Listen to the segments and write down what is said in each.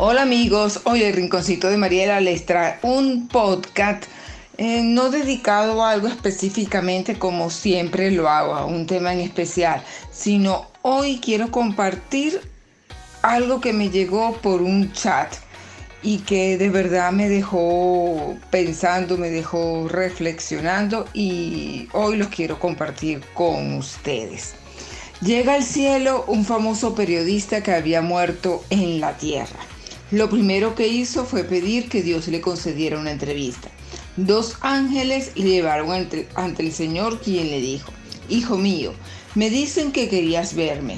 Hola amigos, hoy el Rinconcito de Mariela les trae un podcast eh, no dedicado a algo específicamente como siempre lo hago, a un tema en especial, sino hoy quiero compartir algo que me llegó por un chat y que de verdad me dejó pensando, me dejó reflexionando y hoy los quiero compartir con ustedes. Llega al cielo un famoso periodista que había muerto en la tierra. Lo primero que hizo fue pedir que Dios le concediera una entrevista. Dos ángeles le llevaron ante, el Señor quien le dijo, Hijo mío, me dicen que querías verme.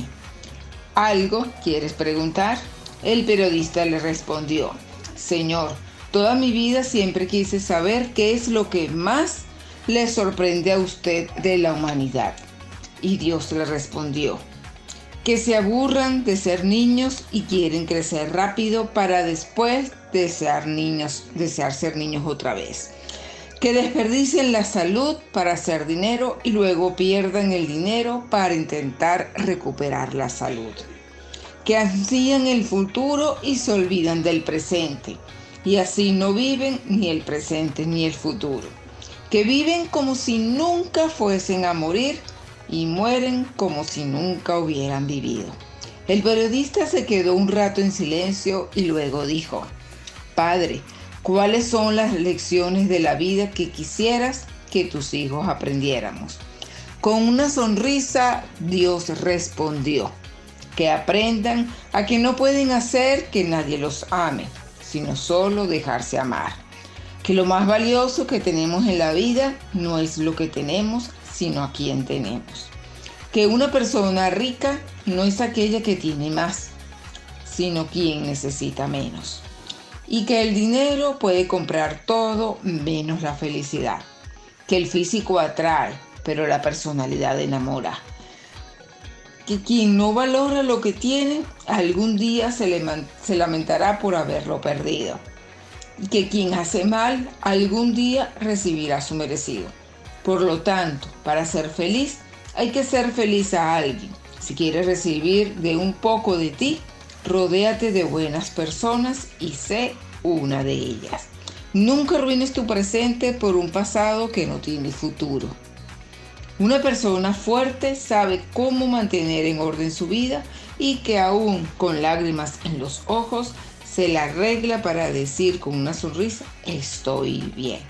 ¿Algo quieres preguntar? El periodista le respondió, Señor, toda mi vida siempre quise saber qué es lo que más le sorprende a usted de la humanidad. Y Dios le respondió, que se aburran de ser niños y quieren crecer rápido para después desear niños, desear ser niños otra vez. Que desperdicien la salud para hacer dinero y luego pierdan el dinero para intentar recuperar la salud. Que ansían el futuro y se olvidan del presente. Y así no viven ni el presente ni el futuro. Que viven como si nunca fuesen a morir y mueren como si nunca hubieran vivido. El periodista se quedó un rato en silencio y luego dijo, Padre, ¿cuáles son las lecciones de la vida que quisieras que tus hijos aprendiéramos? Con una sonrisa, Dios respondió, que aprendan a que no pueden hacer que nadie los ame, sino solo dejarse amar. Que lo más valioso que tenemos en la vida no es lo que tenemos, sino a quien tenemos. Que una persona rica no es aquella que tiene más, sino quien necesita menos. Y que el dinero puede comprar todo menos la felicidad. Que el físico atrae, pero la personalidad enamora. Que quien no valora lo que tiene, algún día se, le se lamentará por haberlo perdido. Y que quien hace mal, algún día recibirá su merecido. Por lo tanto, para ser feliz, hay que ser feliz a alguien. Si quieres recibir de un poco de ti, rodéate de buenas personas y sé una de ellas. Nunca arruines tu presente por un pasado que no tiene futuro. Una persona fuerte sabe cómo mantener en orden su vida y que aún con lágrimas en los ojos se la arregla para decir con una sonrisa, estoy bien.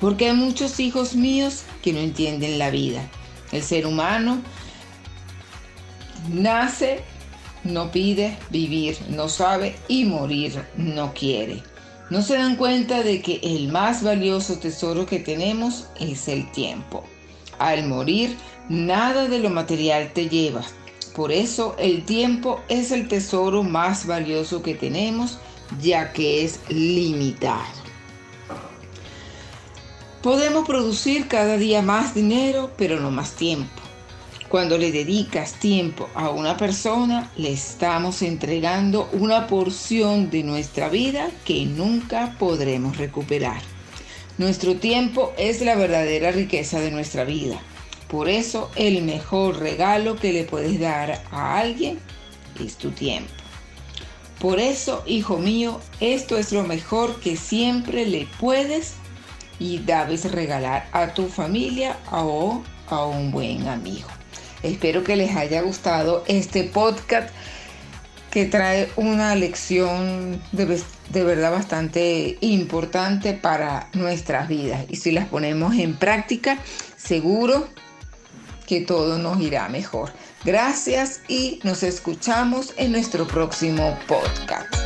Porque hay muchos hijos míos que no entienden la vida. El ser humano nace, no pide vivir, no sabe y morir no quiere. No se dan cuenta de que el más valioso tesoro que tenemos es el tiempo. Al morir, nada de lo material te lleva. Por eso el tiempo es el tesoro más valioso que tenemos, ya que es limitado. Podemos producir cada día más dinero, pero no más tiempo. Cuando le dedicas tiempo a una persona, le estamos entregando una porción de nuestra vida que nunca podremos recuperar. Nuestro tiempo es la verdadera riqueza de nuestra vida. Por eso el mejor regalo que le puedes dar a alguien es tu tiempo. Por eso, hijo mío, esto es lo mejor que siempre le puedes y debes regalar a tu familia o a un buen amigo. Espero que les haya gustado este podcast que trae una lección de, de, verdad bastante importante para nuestras vidas. Y si las ponemos en práctica, seguro que todo nos irá mejor. Gracias y nos escuchamos en nuestro próximo podcast.